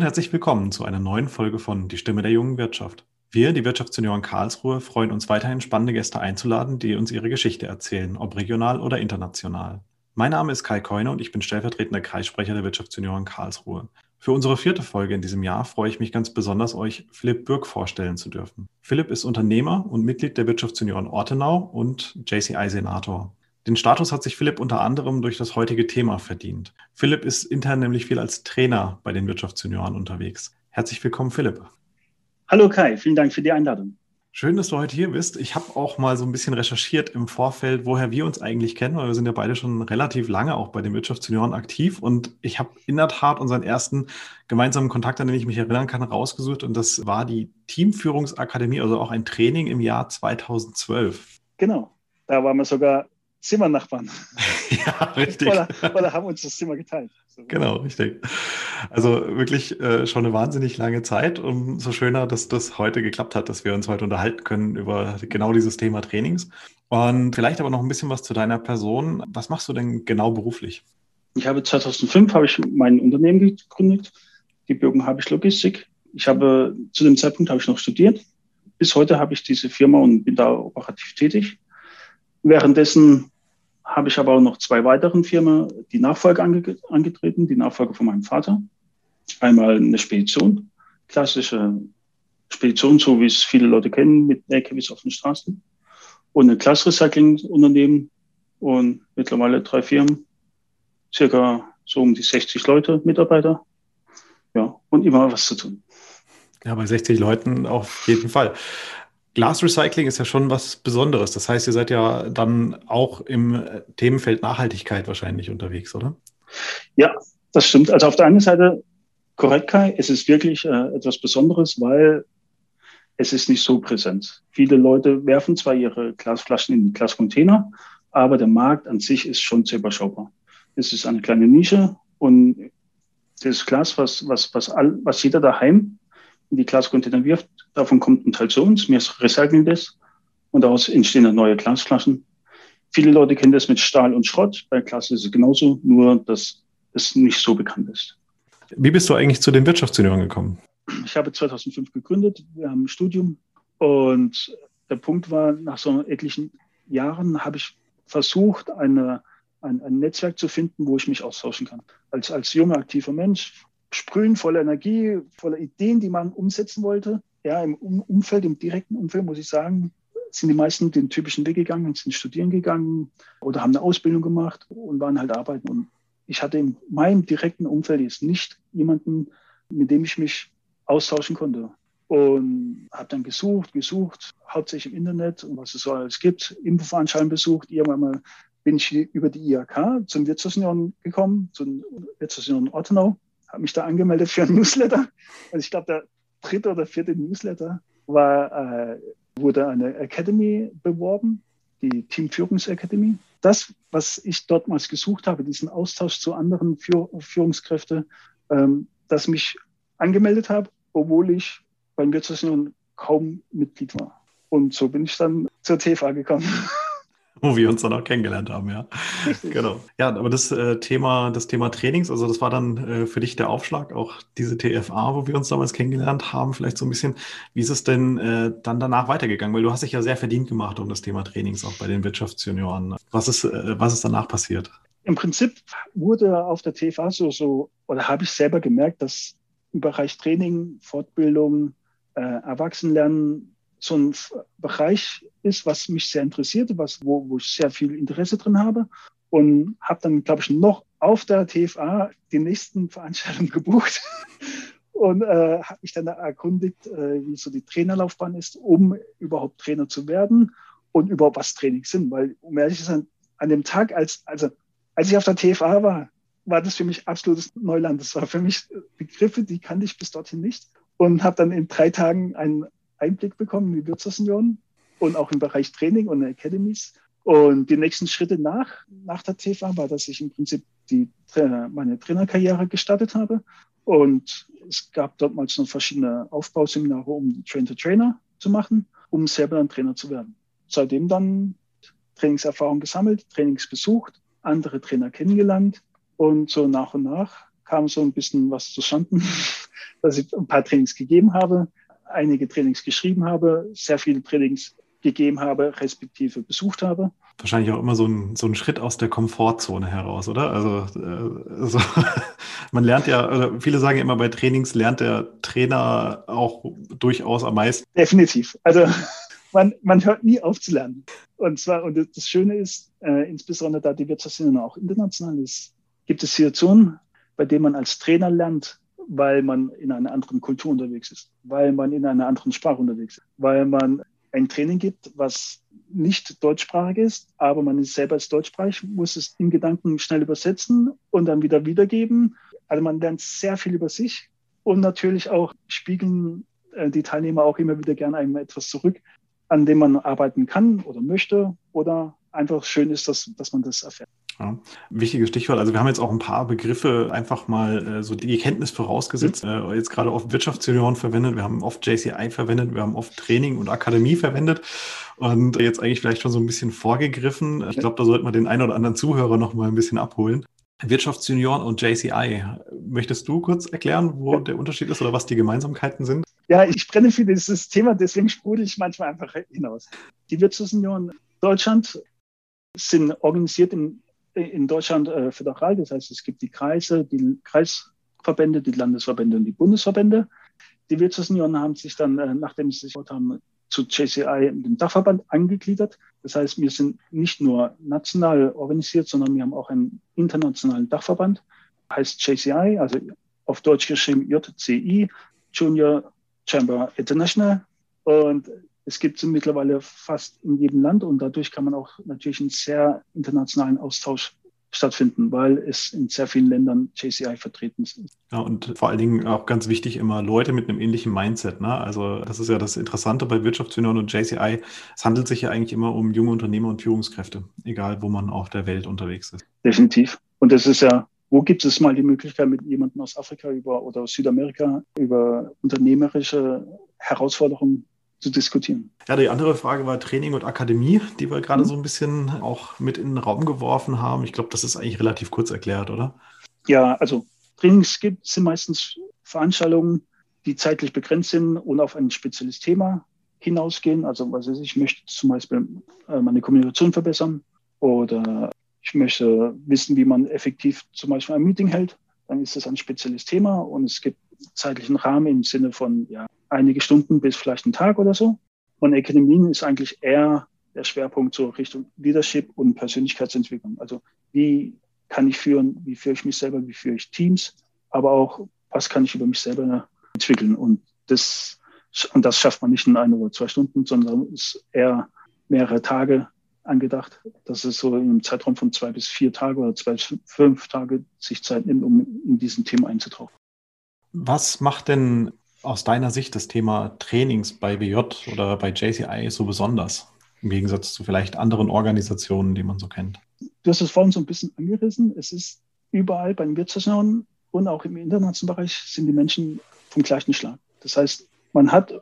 Und herzlich willkommen zu einer neuen Folge von Die Stimme der jungen Wirtschaft. Wir, die Wirtschaftsjunioren Karlsruhe, freuen uns weiterhin spannende Gäste einzuladen, die uns ihre Geschichte erzählen, ob regional oder international. Mein Name ist Kai Keune und ich bin stellvertretender Kreissprecher der Wirtschaftsjunioren Karlsruhe. Für unsere vierte Folge in diesem Jahr freue ich mich ganz besonders, euch Philipp Bürg vorstellen zu dürfen. Philipp ist Unternehmer und Mitglied der Wirtschaftsjunioren Ortenau und JCI-Senator. Den Status hat sich Philipp unter anderem durch das heutige Thema verdient. Philipp ist intern nämlich viel als Trainer bei den Wirtschaftsjunioren unterwegs. Herzlich willkommen, Philipp. Hallo Kai, vielen Dank für die Einladung. Schön, dass du heute hier bist. Ich habe auch mal so ein bisschen recherchiert im Vorfeld, woher wir uns eigentlich kennen, weil wir sind ja beide schon relativ lange auch bei den Wirtschaftsjunioren aktiv und ich habe in der Tat unseren ersten gemeinsamen Kontakt, an den ich mich erinnern kann, rausgesucht und das war die Teamführungsakademie, also auch ein Training im Jahr 2012. Genau, da waren wir sogar Zimmernachbarn. ja, richtig. oder, oder, haben uns das Zimmer geteilt. So. Genau, richtig. Also wirklich äh, schon eine wahnsinnig lange Zeit. Umso schöner, dass das heute geklappt hat, dass wir uns heute unterhalten können über genau dieses Thema Trainings. Und vielleicht aber noch ein bisschen was zu deiner Person. Was machst du denn genau beruflich? Ich habe 2005 habe ich mein Unternehmen gegründet, die Bürgen Habisch Logistik. Ich habe zu dem Zeitpunkt habe ich noch studiert. Bis heute habe ich diese Firma und bin da operativ tätig. Währenddessen habe ich aber auch noch zwei weiteren Firmen die Nachfolge ange angetreten, die Nachfolge von meinem Vater. Einmal eine Spedition, klassische Spedition, so wie es viele Leute kennen, mit LKWs auf den Straßen. Und ein Glasrecycling-Unternehmen und mittlerweile drei Firmen, circa so um die 60 Leute, Mitarbeiter. Ja, und immer was zu tun. Ja, bei 60 Leuten auf jeden Fall. Glasrecycling ist ja schon was Besonderes. Das heißt, ihr seid ja dann auch im Themenfeld Nachhaltigkeit wahrscheinlich unterwegs, oder? Ja, das stimmt. Also auf der einen Seite korrekt, Kai, es ist wirklich äh, etwas Besonderes, weil es ist nicht so präsent. Viele Leute werfen zwar ihre Glasflaschen in die Glascontainer, aber der Markt an sich ist schon sehr überschaubar. Es ist eine kleine Nische und das Glas, was, was, was, all, was jeder daheim in die Glascontainer wirft, davon kommt ein Teil zu uns, wir recyceln das und daraus entstehen dann neue Glasflaschen. Viele Leute kennen das mit Stahl und Schrott, bei Glas ist es genauso, nur dass es nicht so bekannt ist. Wie bist du eigentlich zu den Wirtschaftsjunioren gekommen? Ich habe 2005 gegründet, wir haben ein Studium und der Punkt war, nach so etlichen Jahren habe ich versucht, eine, ein, ein Netzwerk zu finden, wo ich mich austauschen kann. Als, als junger, aktiver Mensch sprühen voller Energie, voller Ideen, die man umsetzen wollte. Ja, im Umfeld, im direkten Umfeld, muss ich sagen, sind die meisten den typischen Weg gegangen, sind studieren gegangen oder haben eine Ausbildung gemacht und waren halt arbeiten. Und ich hatte in meinem direkten Umfeld jetzt nicht jemanden, mit dem ich mich austauschen konnte. Und habe dann gesucht, gesucht, hauptsächlich im Internet und was es so alles gibt, Infoveranstaltungen besucht. Irgendwann mal bin ich über die IHK zum Wirtschaftsunion gekommen, zum Wirtschaftsunion Ortenau habe mich da angemeldet für ein Newsletter. Also ich glaube, der dritte oder vierte Newsletter war, äh, wurde eine Academy beworben, die Teamführungsakademie. Das, was ich dort mal gesucht habe, diesen Austausch zu anderen Führ Führungskräften, ähm, das mich angemeldet habe, obwohl ich beim Wirtschaftsunion kaum Mitglied war. Und so bin ich dann zur TVA gekommen. wo wir uns dann auch kennengelernt haben, ja. genau. Ja, aber das äh, Thema, das Thema Trainings, also das war dann äh, für dich der Aufschlag, auch diese TFA, wo wir uns damals kennengelernt haben, vielleicht so ein bisschen. Wie ist es denn äh, dann danach weitergegangen? Weil du hast dich ja sehr verdient gemacht um das Thema Trainings auch bei den Wirtschaftsjunioren. Was ist, äh, was ist danach passiert? Im Prinzip wurde auf der TFA so, so oder habe ich selber gemerkt, dass im Bereich Training, Fortbildung, äh, Erwachsenenlernen so ein Bereich ist, was mich sehr interessiert, was, wo, wo ich sehr viel Interesse drin habe. Und habe dann, glaube ich, noch auf der TFA die nächsten Veranstaltungen gebucht und äh, habe mich dann erkundigt, äh, wie so die Trainerlaufbahn ist, um überhaupt Trainer zu werden und überhaupt was Trainings sind. Weil, um ehrlich zu sein, an dem Tag, als, also, als ich auf der TFA war, war das für mich absolutes Neuland. Das war für mich Begriffe, die kannte ich bis dorthin nicht. und habe dann in drei Tagen einen Einblick bekommen in die Wirtschaftsunion und auch im Bereich Training und Academies. Und die nächsten Schritte nach, nach der TV war, dass ich im Prinzip die, meine Trainerkarriere gestartet habe. Und es gab dort mal noch verschiedene Aufbauseminare, um Train-to-Trainer zu machen, um selber dann Trainer zu werden. Seitdem dann Trainingserfahrung gesammelt, Trainings besucht, andere Trainer kennengelernt und so nach und nach kam so ein bisschen was zustande, dass ich ein paar Trainings gegeben habe, einige Trainings geschrieben habe, sehr viele Trainings gegeben habe, respektive besucht habe. Wahrscheinlich auch immer so ein, so ein Schritt aus der Komfortzone heraus, oder? Also, äh, so, man lernt ja, oder viele sagen immer, bei Trainings lernt der Trainer auch durchaus am meisten. Definitiv. Also man, man hört nie auf zu lernen. Und zwar, und das Schöne ist, äh, insbesondere da die Wirtschaftsszene auch international ist, gibt es Situationen, bei denen man als Trainer lernt, weil man in einer anderen Kultur unterwegs ist, weil man in einer anderen Sprache unterwegs ist, weil man ein Training gibt, was nicht deutschsprachig ist, aber man ist selber als deutschsprachig, muss es in Gedanken schnell übersetzen und dann wieder wiedergeben. Also man lernt sehr viel über sich und natürlich auch spiegeln äh, die Teilnehmer auch immer wieder gerne einem etwas zurück, an dem man arbeiten kann oder möchte oder einfach schön ist, dass, dass man das erfährt. Ja, wichtiges Stichwort. Also wir haben jetzt auch ein paar Begriffe einfach mal äh, so die Kenntnis vorausgesetzt. Mhm. Äh, jetzt gerade oft Wirtschaftsjunioren verwendet, wir haben oft JCI verwendet, wir haben oft Training und Akademie verwendet und jetzt eigentlich vielleicht schon so ein bisschen vorgegriffen. Ich glaube, da sollten wir den einen oder anderen Zuhörer noch mal ein bisschen abholen. Wirtschaftsjunioren und JCI. Möchtest du kurz erklären, wo der Unterschied ist oder was die Gemeinsamkeiten sind? Ja, ich brenne für dieses Thema, deswegen sprudel ich manchmal einfach hinaus. Die Wirtschaftsjunioren Deutschland sind organisiert in in Deutschland äh, föderal. Das heißt, es gibt die Kreise, die Kreisverbände, die Landesverbände und die Bundesverbände. Die Wirtschaftsunion haben sich dann, äh, nachdem sie sich haben, zu JCI, dem Dachverband, angegliedert. Das heißt, wir sind nicht nur national organisiert, sondern wir haben auch einen internationalen Dachverband, heißt JCI, also auf Deutsch geschrieben JCI, Junior Chamber International. Und es gibt sie mittlerweile fast in jedem Land und dadurch kann man auch natürlich einen sehr internationalen Austausch stattfinden, weil es in sehr vielen Ländern JCI vertreten ist. Ja, und vor allen Dingen auch ganz wichtig immer Leute mit einem ähnlichen Mindset. Ne? Also das ist ja das Interessante bei Wirtschaftsunion und JCI. Es handelt sich ja eigentlich immer um junge Unternehmer und Führungskräfte, egal wo man auf der Welt unterwegs ist. Definitiv. Und das ist ja, wo gibt es mal die Möglichkeit, mit jemandem aus Afrika über oder aus Südamerika über unternehmerische Herausforderungen zu diskutieren. Ja, die andere Frage war Training und Akademie, die wir gerade mhm. so ein bisschen auch mit in den Raum geworfen haben. Ich glaube, das ist eigentlich relativ kurz erklärt, oder? Ja, also Trainings gibt, sind meistens Veranstaltungen, die zeitlich begrenzt sind und auf ein spezielles Thema hinausgehen. Also was ich, ich möchte zum Beispiel äh, meine Kommunikation verbessern oder ich möchte wissen, wie man effektiv zum Beispiel ein Meeting hält. Dann ist das ein spezielles Thema und es gibt zeitlichen Rahmen im Sinne von ja, einige Stunden bis vielleicht einen Tag oder so. Und Akademien ist eigentlich eher der Schwerpunkt so Richtung Leadership und Persönlichkeitsentwicklung. Also wie kann ich führen, wie führe ich mich selber, wie führe ich Teams, aber auch, was kann ich über mich selber entwickeln. Und das, und das schafft man nicht in ein oder zwei Stunden, sondern ist eher mehrere Tage angedacht. Das ist so in einem Zeitraum von zwei bis vier Tage oder zwei bis fünf Tage sich Zeit nimmt, um in diesen Themen einzutauchen. Was macht denn aus deiner Sicht das Thema Trainings bei BJ oder bei JCI so besonders? Im Gegensatz zu vielleicht anderen Organisationen, die man so kennt. Du hast es vorhin so ein bisschen angerissen. Es ist überall bei den Wirtschaftsunionen und auch im internationalen Bereich sind die Menschen vom gleichen Schlag. Das heißt, man hat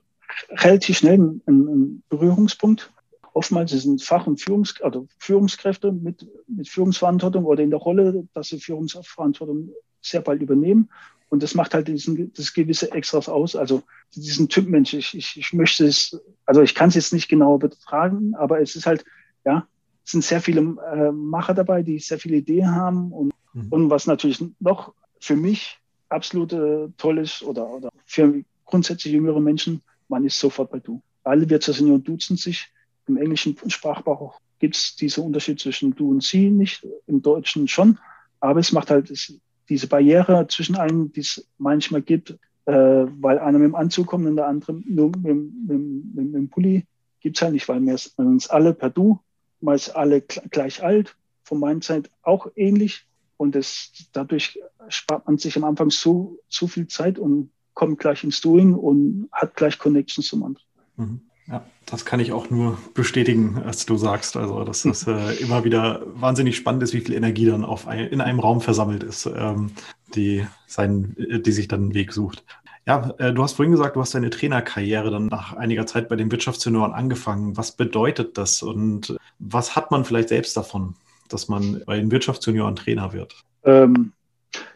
relativ schnell einen, einen Berührungspunkt. Oftmals sind Fach- und Führungs also Führungskräfte mit, mit Führungsverantwortung oder in der Rolle, dass sie Führungsverantwortung sehr bald übernehmen und das macht halt diesen, das gewisse Extras aus. Also diesen Typ Mensch, ich, ich, ich möchte es, also ich kann es jetzt nicht genau betragen, aber es ist halt, ja, es sind sehr viele äh, Macher dabei, die sehr viele Ideen haben und, mhm. und was natürlich noch für mich absolut äh, toll ist oder, oder für grundsätzlich jüngere Menschen, man ist sofort bei du. Alle Wirtschaftssenioren duzen sich. Im englischen Sprachgebrauch gibt es diesen Unterschied zwischen du und sie nicht, im Deutschen schon. Aber es macht halt, es diese Barriere zwischen einem, die es manchmal gibt, äh, weil einer mit dem Anzug kommt und der andere nur mit, mit, mit, mit dem Pulli, gibt es halt nicht, weil wir uns alle per Du, meist alle gleich alt, von meiner Zeit auch ähnlich. Und das, dadurch spart man sich am Anfang so, so viel Zeit und kommt gleich ins Doing und hat gleich Connections zum anderen. Mhm. Ja, das kann ich auch nur bestätigen, als du sagst. Also, dass das äh, immer wieder wahnsinnig spannend ist, wie viel Energie dann auf ein, in einem Raum versammelt ist, ähm, die, sein, die sich dann einen Weg sucht. Ja, äh, du hast vorhin gesagt, du hast deine Trainerkarriere dann nach einiger Zeit bei den Wirtschaftssenioren angefangen. Was bedeutet das und was hat man vielleicht selbst davon, dass man bei den Wirtschaftssenioren Trainer wird? Ähm,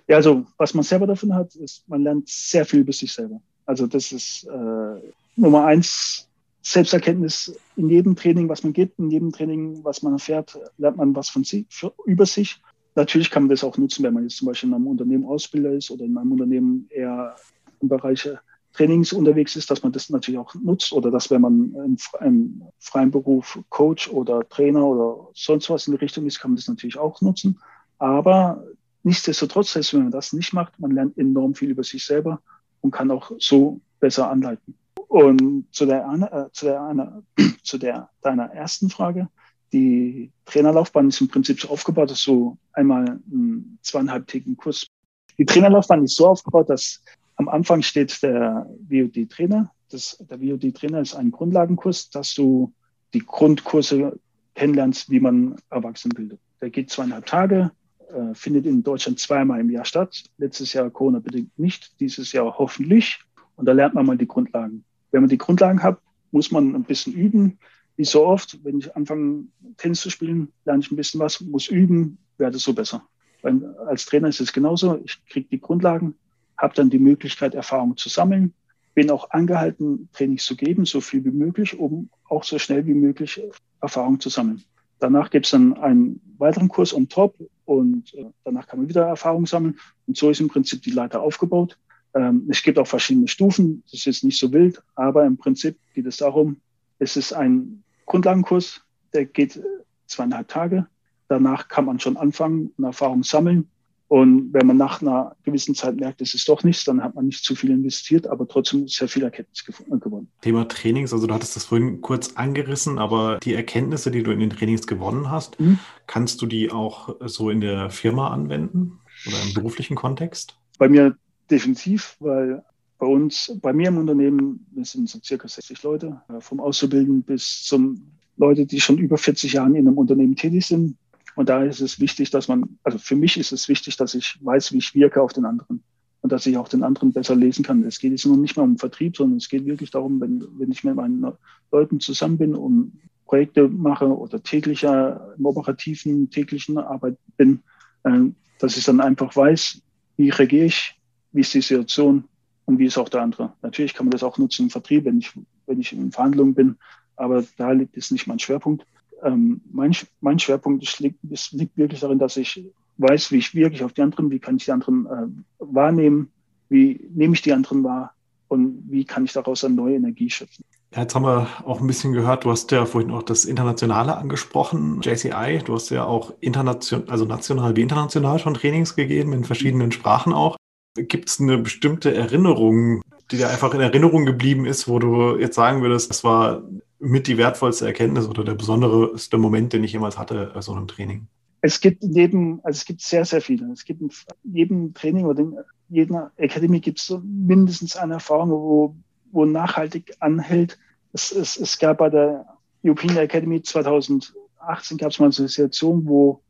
ja, also was man selber davon hat, ist, man lernt sehr viel über sich selber. Also das ist äh, Nummer eins Selbsterkenntnis in jedem Training, was man gibt, in jedem Training, was man erfährt, lernt man was von sich, für, über sich. Natürlich kann man das auch nutzen, wenn man jetzt zum Beispiel in einem Unternehmen Ausbilder ist oder in einem Unternehmen eher im Bereich Trainings unterwegs ist, dass man das natürlich auch nutzt oder dass, wenn man im, im freien Beruf Coach oder Trainer oder sonst was in die Richtung ist, kann man das natürlich auch nutzen. Aber nichtsdestotrotz, selbst wenn man das nicht macht, man lernt enorm viel über sich selber und kann auch so besser anleiten. Und zu der, äh, zu der, eine, zu der deiner ersten Frage, die Trainerlaufbahn ist im Prinzip so aufgebaut, dass so einmal einen zweieinhalbtägigen Kurs. Die Trainerlaufbahn ist so aufgebaut, dass am Anfang steht der VOD-Trainer. Der VOD-Trainer ist ein Grundlagenkurs, dass du die Grundkurse kennenlernst, wie man Erwachsenen bildet. Der geht zweieinhalb Tage, äh, findet in Deutschland zweimal im Jahr statt. Letztes Jahr Corona-bedingt nicht, dieses Jahr hoffentlich. Und da lernt man mal die Grundlagen. Wenn man die Grundlagen hat, muss man ein bisschen üben. Wie so oft, wenn ich anfange, Tennis zu spielen, lerne ich ein bisschen was, muss üben, werde so besser. Weil als Trainer ist es genauso. Ich kriege die Grundlagen, habe dann die Möglichkeit, Erfahrung zu sammeln, bin auch angehalten, Trainings zu geben, so viel wie möglich, um auch so schnell wie möglich Erfahrung zu sammeln. Danach gibt es dann einen weiteren Kurs on top und äh, danach kann man wieder Erfahrung sammeln. Und so ist im Prinzip die Leiter aufgebaut. Ähm, es gibt auch verschiedene Stufen, das ist jetzt nicht so wild, aber im Prinzip geht es darum, es ist ein Grundlagenkurs, der geht zweieinhalb Tage. Danach kann man schon anfangen und Erfahrung sammeln. Und wenn man nach einer gewissen Zeit merkt, es ist doch nichts, dann hat man nicht zu viel investiert, aber trotzdem sehr viel Erkenntnis gewonnen. Thema Trainings, also du hattest das vorhin kurz angerissen, aber die Erkenntnisse, die du in den Trainings gewonnen hast, mhm. kannst du die auch so in der Firma anwenden oder im beruflichen Kontext? Bei mir definitiv, weil bei uns, bei mir im Unternehmen, wir sind so circa 60 Leute, äh, vom Auszubildenden bis zum Leute, die schon über 40 Jahre in einem Unternehmen tätig sind. Und da ist es wichtig, dass man, also für mich ist es wichtig, dass ich weiß, wie ich wirke auf den anderen und dass ich auch den anderen besser lesen kann. Es geht jetzt noch nicht mal um Vertrieb, sondern es geht wirklich darum, wenn, wenn ich mit meinen Leuten zusammen bin und Projekte mache oder täglicher im operativen, täglichen Arbeit bin, äh, dass ich dann einfach weiß, wie reagiere ich, wie ist die Situation und wie ist auch der andere. Natürlich kann man das auch nutzen im Vertrieb, wenn ich, wenn ich in Verhandlungen bin, aber da liegt es nicht mein Schwerpunkt. Ähm, mein, mein Schwerpunkt ist, liegt, ist, liegt wirklich darin, dass ich weiß, wie ich wirklich auf die anderen, wie kann ich die anderen äh, wahrnehmen, wie nehme ich die anderen wahr und wie kann ich daraus eine neue Energie schöpfen. Ja, jetzt haben wir auch ein bisschen gehört, du hast ja vorhin auch das Internationale angesprochen, JCI. Du hast ja auch international, also national wie international schon Trainings gegeben, in verschiedenen Sprachen auch. Gibt es eine bestimmte Erinnerung, die dir einfach in Erinnerung geblieben ist, wo du jetzt sagen würdest, das war mit die wertvollste Erkenntnis oder der besonderste Moment, den ich jemals hatte so einem Training? Es gibt jedem, also es gibt sehr, sehr viele. Es gibt in jedem Training oder in jeder Academy gibt es so mindestens eine Erfahrung, wo, wo nachhaltig anhält. Es, es, es gab bei der European Academy 2018 gab es mal eine Situation, wo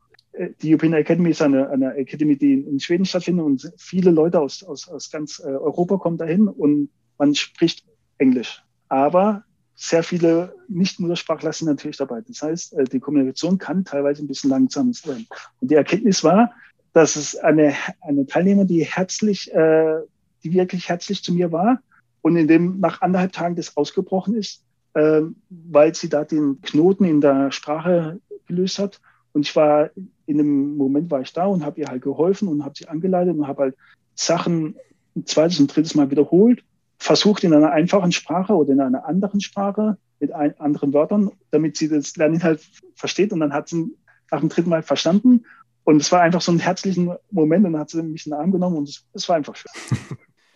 die European Academy ist eine, eine Academy, die in Schweden stattfindet und viele Leute aus, aus, aus ganz äh, Europa kommen dahin und man spricht Englisch. Aber sehr viele Nicht-Muttersprachler sind natürlich dabei. Das heißt, äh, die Kommunikation kann teilweise ein bisschen langsam sein. Und die Erkenntnis war, dass es eine, eine Teilnehmer, die herzlich, äh, die wirklich herzlich zu mir war und in dem nach anderthalb Tagen das ausgebrochen ist, äh, weil sie da den Knoten in der Sprache gelöst hat. Und ich war in dem Moment war ich da und habe ihr halt geholfen und habe sie angeleitet und habe halt Sachen ein zweites und drittes Mal wiederholt, versucht in einer einfachen Sprache oder in einer anderen Sprache mit ein, anderen Wörtern, damit sie das Lerninhalt versteht. Und dann hat sie nach dem dritten Mal verstanden. Und es war einfach so ein herzlichen Moment und dann hat sie mich in den Arm genommen und es, es war einfach schön.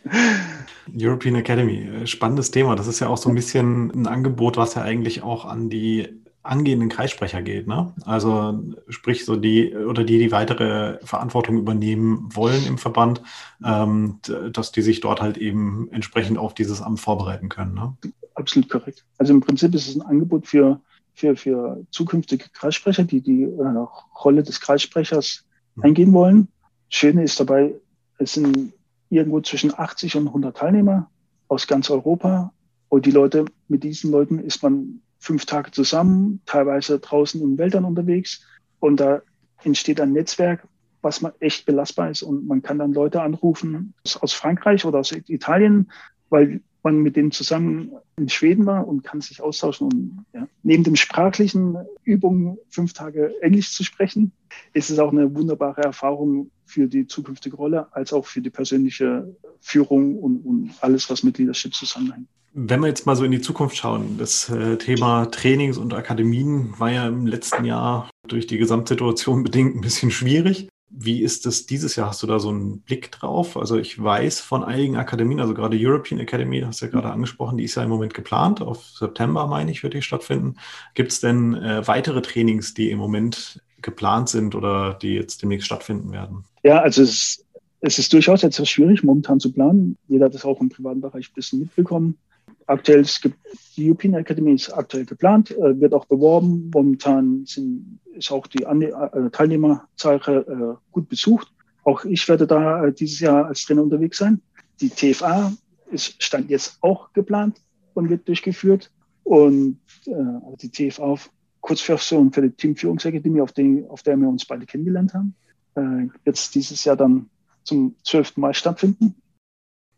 European Academy, spannendes Thema. Das ist ja auch so ein bisschen ein Angebot, was ja eigentlich auch an die angehenden Kreissprecher geht, ne? Also sprich so die oder die, die weitere Verantwortung übernehmen wollen im Verband, ähm, dass die sich dort halt eben entsprechend auf dieses Amt vorbereiten können. Ne? Absolut korrekt. Also im Prinzip ist es ein Angebot für, für, für zukünftige Kreissprecher, die die äh, Rolle des Kreissprechers mhm. eingehen wollen. Schöne ist dabei, es sind irgendwo zwischen 80 und 100 Teilnehmer aus ganz Europa. Und die Leute, mit diesen Leuten ist man fünf Tage zusammen, teilweise draußen in Wäldern unterwegs. Und da entsteht ein Netzwerk, was man echt belastbar ist. Und man kann dann Leute anrufen aus Frankreich oder aus Italien, weil man mit denen zusammen in Schweden war und kann sich austauschen. Und ja, neben dem sprachlichen Übungen fünf Tage Englisch zu sprechen, ist es auch eine wunderbare Erfahrung für die zukünftige Rolle, als auch für die persönliche Führung und, und alles, was mit Leadership zusammenhängt. Wenn wir jetzt mal so in die Zukunft schauen, das äh, Thema Trainings und Akademien war ja im letzten Jahr durch die Gesamtsituation bedingt ein bisschen schwierig. Wie ist das dieses Jahr? Hast du da so einen Blick drauf? Also ich weiß von einigen Akademien, also gerade European Academy, hast du ja gerade angesprochen, die ist ja im Moment geplant. Auf September, meine ich, wird die stattfinden. Gibt es denn äh, weitere Trainings, die im Moment geplant sind oder die jetzt demnächst stattfinden werden? Ja, also es, es ist durchaus etwas schwierig, momentan zu planen. Jeder hat das auch im privaten Bereich ein bisschen mitbekommen. Aktuell es gibt die European Academy ist aktuell geplant, äh, wird auch beworben. Momentan sind, ist auch die Ane äh, Teilnehmerzahl äh, gut besucht. Auch ich werde da äh, dieses Jahr als Trainer unterwegs sein. Die TFA ist stand jetzt auch geplant und wird durchgeführt. Und äh, die TFA Kurzversion für die Teamführungsakademie, auf, den, auf der wir uns beide kennengelernt haben, äh, wird dieses Jahr dann zum 12. Mai stattfinden.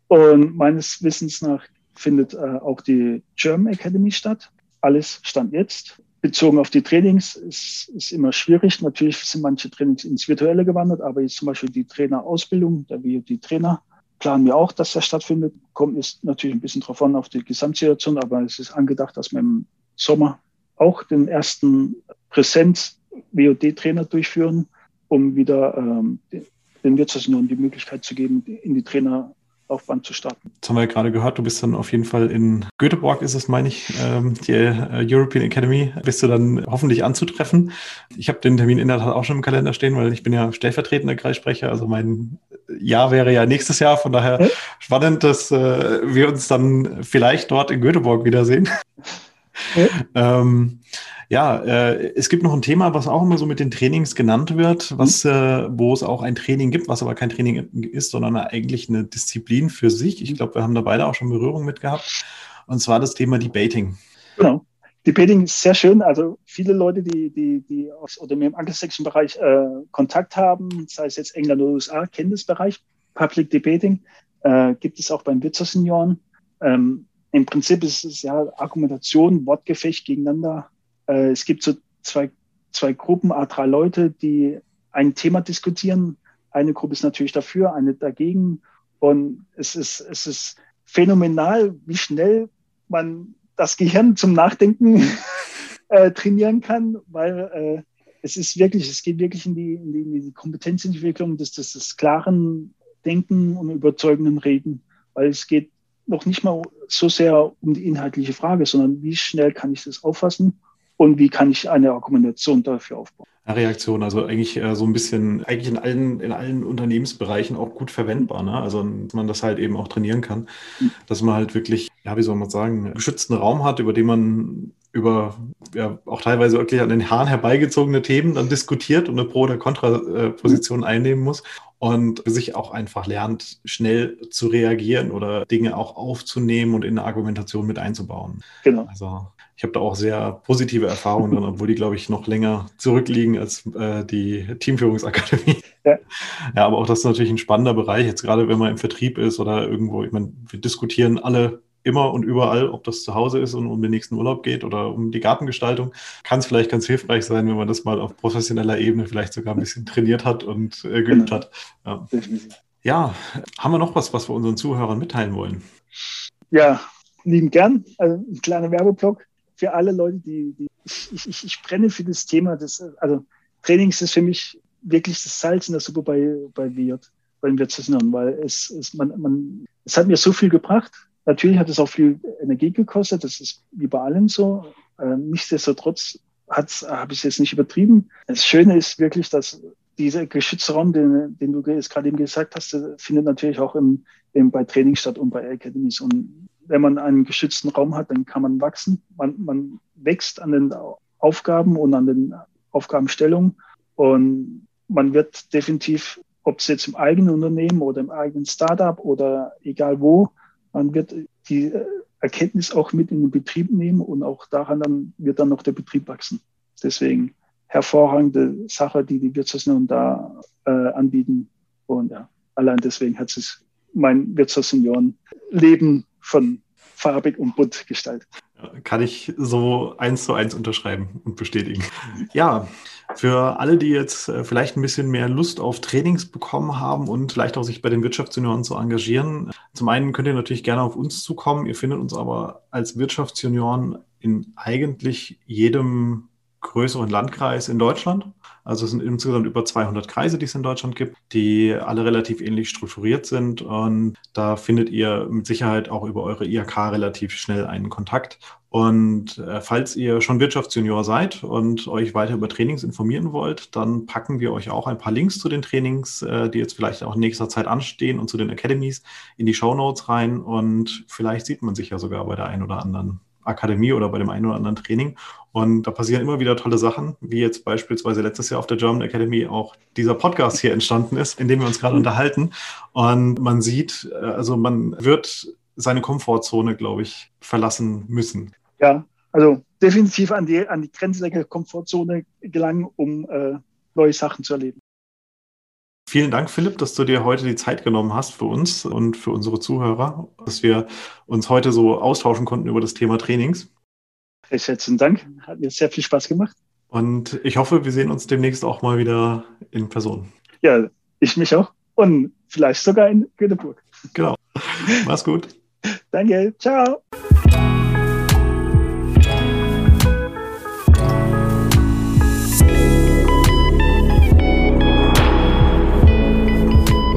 Und meines Wissens nach findet äh, auch die German Academy statt. Alles stand jetzt. Bezogen auf die Trainings ist, ist immer schwierig. Natürlich sind manche Trainings ins Virtuelle gewandert, aber jetzt zum Beispiel die Trainerausbildung, da wir die Trainer planen wir auch, dass das stattfindet. Kommt ist natürlich ein bisschen drauf an auf die Gesamtsituation, aber es ist angedacht, dass wir im Sommer auch den ersten Präsenz-WOD-Trainer durchführen, um wieder ähm, den Wirtschaftsunion die Möglichkeit zu geben, in die Trainer Laufbahn zu starten. Jetzt haben wir ja gerade gehört, du bist dann auf jeden Fall in Göteborg, ist es, meine ich, ähm, die äh, European Academy, bist du dann hoffentlich anzutreffen. Ich habe den Termin in der Tat auch schon im Kalender stehen, weil ich bin ja stellvertretender Kreissprecher, also mein Jahr wäre ja nächstes Jahr, von daher ja. spannend, dass äh, wir uns dann vielleicht dort in Göteborg wiedersehen. Ja. ähm, ja, äh, es gibt noch ein Thema, was auch immer so mit den Trainings genannt wird, was, mhm. äh, wo es auch ein Training gibt, was aber kein Training ist, sondern eigentlich eine Disziplin für sich. Ich glaube, wir haben da beide auch schon Berührung mit gehabt. Und zwar das Thema Debating. Genau. Debating ist sehr schön. Also viele Leute, die, die, die aus oder im angelsächsischen Bereich äh, Kontakt haben, sei es jetzt England oder USA, kennen das Bereich. Public Debating äh, gibt es auch beim Witzer-Senioren. Ähm, Im Prinzip ist es ja Argumentation, Wortgefecht gegeneinander äh, es gibt so zwei, zwei Gruppen, a drei Leute, die ein Thema diskutieren. Eine Gruppe ist natürlich dafür, eine dagegen. Und es ist, es ist phänomenal, wie schnell man das Gehirn zum Nachdenken äh, trainieren kann, weil äh, es ist wirklich, es geht wirklich in die, in die, in die Kompetenzentwicklung des, des, des klaren Denken und überzeugenden Reden, weil es geht noch nicht mal so sehr um die inhaltliche Frage, sondern wie schnell kann ich das auffassen und wie kann ich eine Argumentation dafür aufbauen. Reaktion, also eigentlich äh, so ein bisschen, eigentlich in allen, in allen Unternehmensbereichen auch gut verwendbar. Ne? Also, dass man das halt eben auch trainieren kann, mhm. dass man halt wirklich, ja, wie soll man sagen, einen geschützten Raum hat, über den man über ja, auch teilweise wirklich an den Haaren herbeigezogene Themen dann diskutiert und eine Pro- oder Kontraposition mhm. einnehmen muss und sich auch einfach lernt, schnell zu reagieren oder Dinge auch aufzunehmen und in eine Argumentation mit einzubauen. Genau. Also ich habe da auch sehr positive Erfahrungen drin, obwohl die, glaube ich, noch länger zurückliegen als äh, die Teamführungsakademie. Ja. ja, aber auch das ist natürlich ein spannender Bereich, jetzt gerade wenn man im Vertrieb ist oder irgendwo, ich meine, wir diskutieren alle immer und überall, ob das zu Hause ist und um den nächsten Urlaub geht oder um die Gartengestaltung, kann es vielleicht ganz hilfreich sein, wenn man das mal auf professioneller Ebene vielleicht sogar ein bisschen trainiert hat und äh, geübt genau. hat. Ja. ja, haben wir noch was, was wir unseren Zuhörern mitteilen wollen? Ja, lieben gern. Also ein kleiner Werbeblock für alle Leute, die, die ich, ich, ich brenne für das Thema. Das, also Trainings ist für mich wirklich das Salz in der Suppe bei, bei Wirt, beim Wirtshausen, weil es, es, man, man, es hat mir so viel gebracht. Natürlich hat es auch viel Energie gekostet, das ist wie bei allen so. Äh, nichtsdestotrotz habe ich jetzt nicht übertrieben. Das Schöne ist wirklich, dass dieser geschützte Raum, den, den du jetzt gerade eben gesagt hast, findet natürlich auch im, im, bei Training statt und bei Academies. Und wenn man einen geschützten Raum hat, dann kann man wachsen. Man, man wächst an den Aufgaben und an den Aufgabenstellungen. Und man wird definitiv, ob es jetzt im eigenen Unternehmen oder im eigenen Startup oder egal wo, man wird die Erkenntnis auch mit in den Betrieb nehmen und auch daran dann wird dann noch der Betrieb wachsen. Deswegen hervorragende Sache, die die Wirtschaftsunion da äh, anbieten. Und ja, allein deswegen hat es mein Wirtschaftsunion-Leben von farbig und bunt gestaltet. Kann ich so eins zu eins unterschreiben und bestätigen. Ja, für alle, die jetzt äh, vielleicht ein bisschen mehr Lust auf Trainings bekommen haben und vielleicht auch sich bei den Wirtschaftsjunioren zu engagieren, zum einen könnt ihr natürlich gerne auf uns zukommen. Ihr findet uns aber als Wirtschaftsjunioren in eigentlich jedem größeren Landkreis in Deutschland. Also es sind insgesamt über 200 Kreise, die es in Deutschland gibt, die alle relativ ähnlich strukturiert sind. Und da findet ihr mit Sicherheit auch über eure IHK relativ schnell einen Kontakt. Und äh, falls ihr schon Wirtschaftsjunior seid und euch weiter über Trainings informieren wollt, dann packen wir euch auch ein paar Links zu den Trainings, äh, die jetzt vielleicht auch in nächster Zeit anstehen und zu den Academies in die Show Notes rein. Und vielleicht sieht man sich ja sogar bei der einen oder anderen Akademie oder bei dem einen oder anderen Training. Und da passieren immer wieder tolle Sachen, wie jetzt beispielsweise letztes Jahr auf der German Academy auch dieser Podcast hier entstanden ist, in dem wir uns gerade unterhalten. Und man sieht, äh, also man wird seine Komfortzone, glaube ich, verlassen müssen. Ja, also definitiv an die, an die Grenze der Komfortzone gelangen, um äh, neue Sachen zu erleben. Vielen Dank, Philipp, dass du dir heute die Zeit genommen hast für uns und für unsere Zuhörer, dass wir uns heute so austauschen konnten über das Thema Trainings. Recht herzlichen Dank. Hat mir sehr viel Spaß gemacht. Und ich hoffe, wir sehen uns demnächst auch mal wieder in Person. Ja, ich mich auch. Und vielleicht sogar in Göteborg. Genau. Mach's gut. Danke. Ciao.